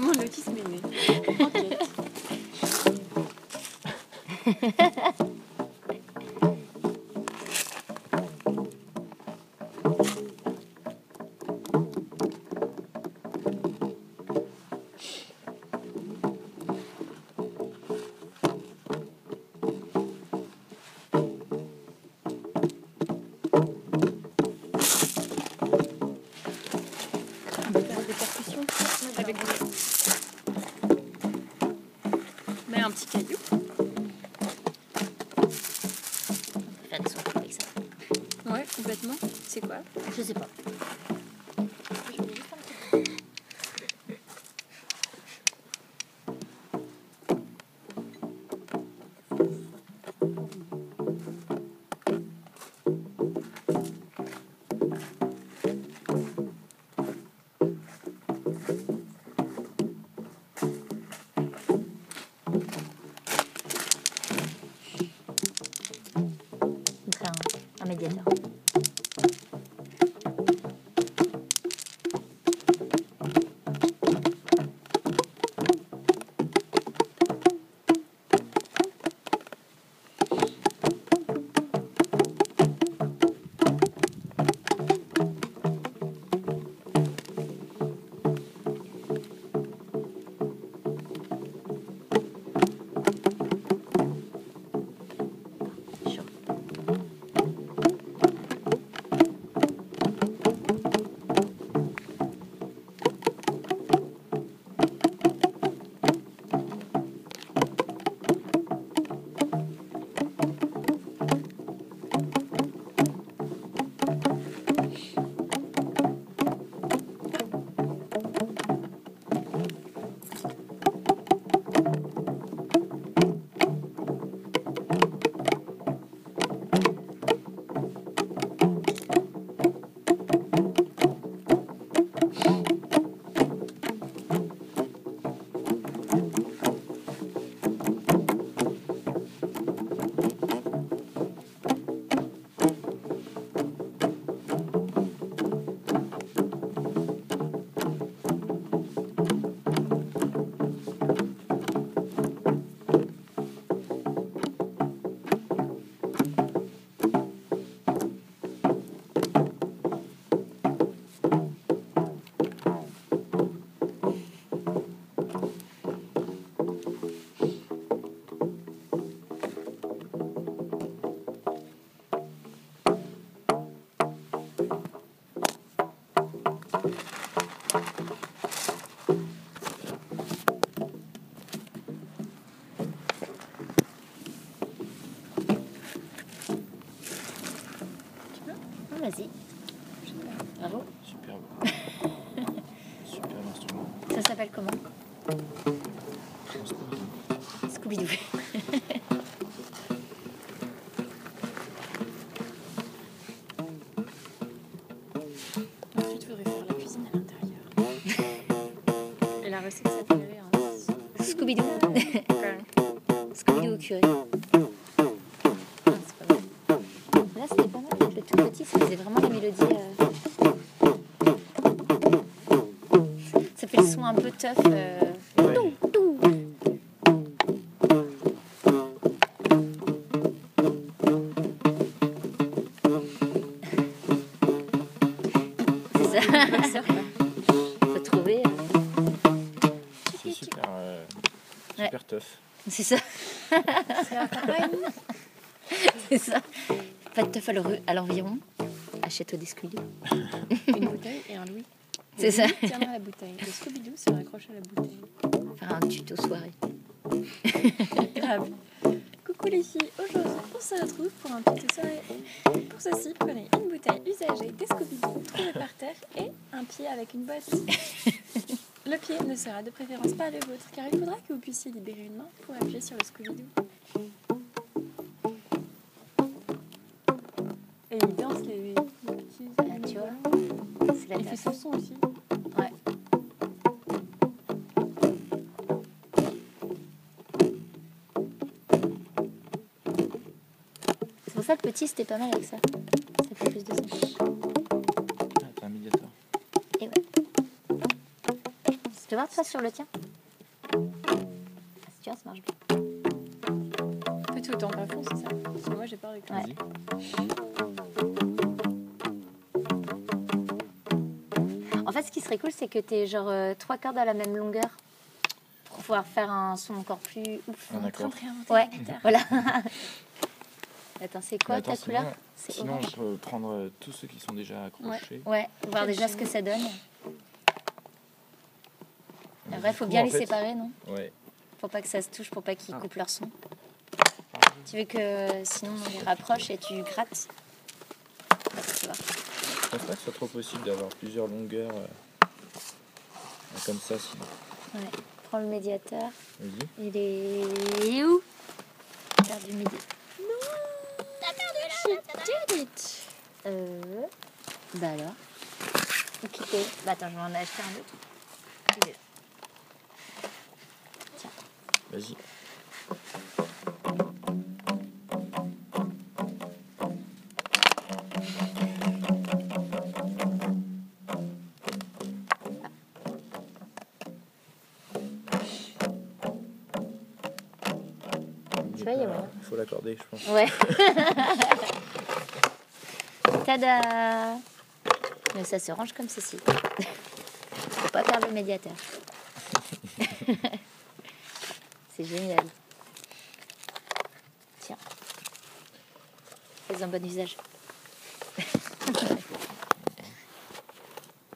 comment l'autisme est né. Faire des sons avec ça. Ouais, complètement. C'est quoi? Je sais pas. Un, Vas-y. Bravo. Superbe. Superbe instrument. Ça s'appelle comment? Là, c'était pas mal. Le tout petit, ça faisait vraiment la mélodie. euh. Ça fait le son un peu tough. euh. Ouais. Dou, dou. C'est ça. Faut trouver. euh. C'est super, euh, Ouais. super tough. C'est ça. C'est un campagne. C'est ça. Pas de teuf à l'environ. Achète-toi des Scooby-Doo. Une bouteille et un louis. C'est ça. tiendra la bouteille. Le Scooby-Doo se raccroche à la bouteille. Faire un tuto soirée. Grave. Coucou les filles, aujourd'hui on se retrouve pour un petit soirée. Pour ceci, prenez une bouteille usagée des Scooby-Doo trouvée par terre et un pied avec une botte. Le pied ne sera de préférence pas le vôtre car il faudra que vous puissiez libérer une main pour appuyer sur le Scooby-Doo. Et il danse les, les petits Ah, tu vois, c'est la Il fait son son aussi. Ouais. C'est pour ça le petit c'était pas mal avec ça. Ça fait plus de son. Un ouais. te voir toi sur le tien Ah, Si tu vois, ça marche bien. En fait, autant pas fond, c'est ça? Parce que moi, j'ai pas réglé. Ouais. En fait, ce qui serait cool, c'est que tu aies genre euh, trois cordes à la même longueur pour pouvoir faire un son encore plus ouf. De réinventer Ouais, voilà. Attends, c'est quoi attends, ta couleur? sinon- C'est Sinon, orange. on peut prendre euh, tous ceux qui sont déjà accrochés. Ouais, voir déjà ce que ça donne. Après, du il faut coup, bien en les fait- séparer, non Ouais. Pour pas que ça se touche, pour pas qu'ils Ah. coupent leur son. Tu veux que sinon on les rapproche et tu grattes Tu vois. Je pense pas que ce soit trop possible d'avoir plusieurs longueurs euh, comme ça, sinon. Ouais. Prends le médiateur. Vas-y. Il est il est où? Faire du midi. She did it Euh. Bah alors Occupé. Bah attends, je vais en acheter un autre. Il est là. Vas-y. Tu vois, il y a moyen. Il faut l'accorder, je pense. Ouais. Tada Mais ça se range comme ceci. Faut pas perdre le médiateur. C'est génial. Tiens. Fais un bon usage.